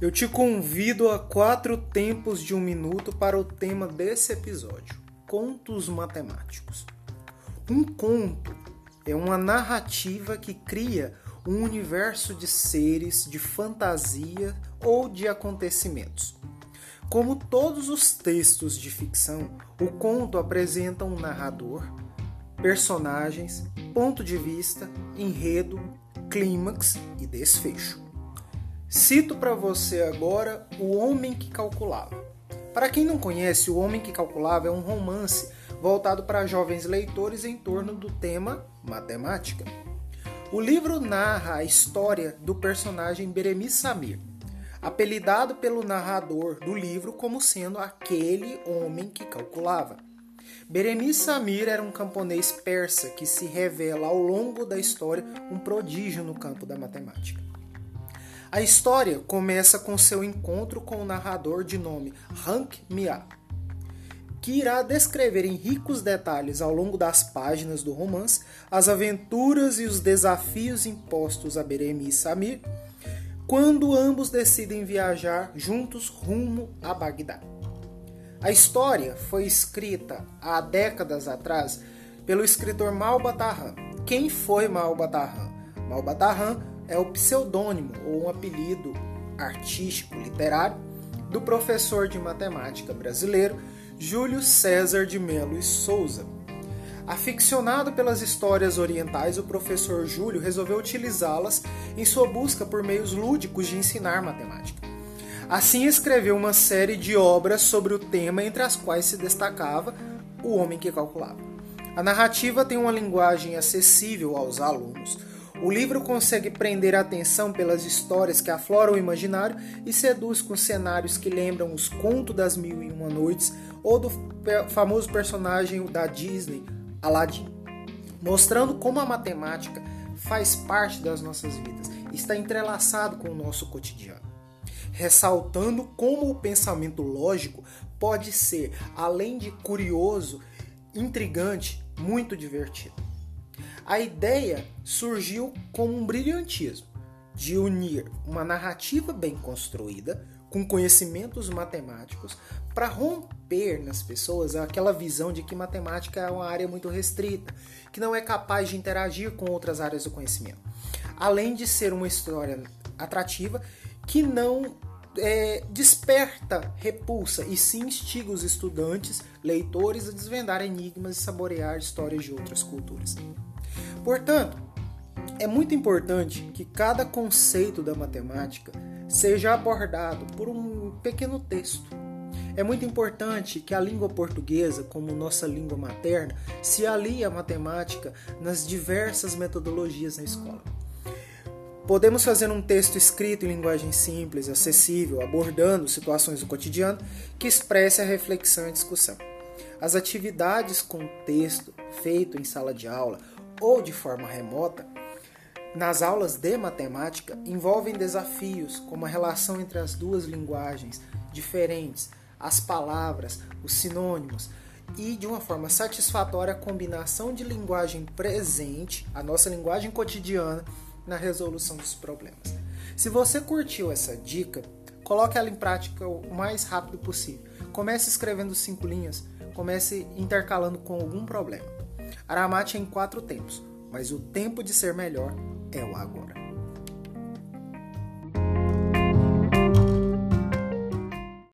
Eu te convido a quatro tempos de um minuto para o tema desse episódio: contos matemáticos. Um conto é uma narrativa que cria um universo de seres, de fantasia ou de acontecimentos. Como todos os textos de ficção, o conto apresenta um narrador, personagens, ponto de vista, enredo, clímax e desfecho. Cito para você agora O Homem que Calculava. Para quem não conhece, O Homem que Calculava é um romance voltado para jovens leitores em torno do tema matemática. O livro narra a história do personagem Beremi Samir, apelidado pelo narrador do livro como sendo aquele homem que calculava. Beremi Samir era um camponês persa que se revela ao longo da história um prodígio no campo da matemática. A história começa com seu encontro com o narrador de nome Hank Mia, que irá descrever em ricos detalhes ao longo das páginas do romance as aventuras e os desafios impostos a Beremi e Samir quando ambos decidem viajar juntos rumo a Bagdá. A história foi escrita há décadas atrás pelo escritor Malbatarran. Quem foi Malbatarran? Malbatarran é o pseudônimo ou um apelido artístico literário do professor de matemática brasileiro Júlio César de Melo e Souza. Aficionado pelas histórias orientais, o professor Júlio resolveu utilizá-las em sua busca por meios lúdicos de ensinar matemática. Assim escreveu uma série de obras sobre o tema, entre as quais se destacava O Homem que Calculava. A narrativa tem uma linguagem acessível aos alunos, o livro consegue prender a atenção pelas histórias que afloram o imaginário e seduz com cenários que lembram os contos das Mil e Uma Noites ou do famoso personagem da Disney, Aladdin, mostrando como a matemática faz parte das nossas vidas, está entrelaçado com o nosso cotidiano, ressaltando como o pensamento lógico pode ser, além de curioso, intrigante, muito divertido. A ideia surgiu com um brilhantismo de unir uma narrativa bem construída com conhecimentos matemáticos para romper nas pessoas aquela visão de que matemática é uma área muito restrita, que não é capaz de interagir com outras áreas do conhecimento. Além de ser uma história atrativa que não é, desperta repulsa e sim instiga os estudantes, leitores a desvendar enigmas e saborear histórias de outras culturas. Portanto, é muito importante que cada conceito da matemática seja abordado por um pequeno texto. É muito importante que a língua portuguesa, como nossa língua materna, se alie à matemática nas diversas metodologias na escola. Podemos fazer um texto escrito em linguagem simples, acessível, abordando situações do cotidiano que expresse a reflexão e discussão. As atividades com texto feito em sala de aula ou de forma remota, nas aulas de matemática envolvem desafios como a relação entre as duas linguagens diferentes, as palavras, os sinônimos e, de uma forma satisfatória, a combinação de linguagem presente, a nossa linguagem cotidiana, na resolução dos problemas. Se você curtiu essa dica, coloque ela em prática o mais rápido possível. Comece escrevendo cinco linhas, comece intercalando com algum problema. Aramate é em quatro tempos, mas o tempo de ser melhor é o agora.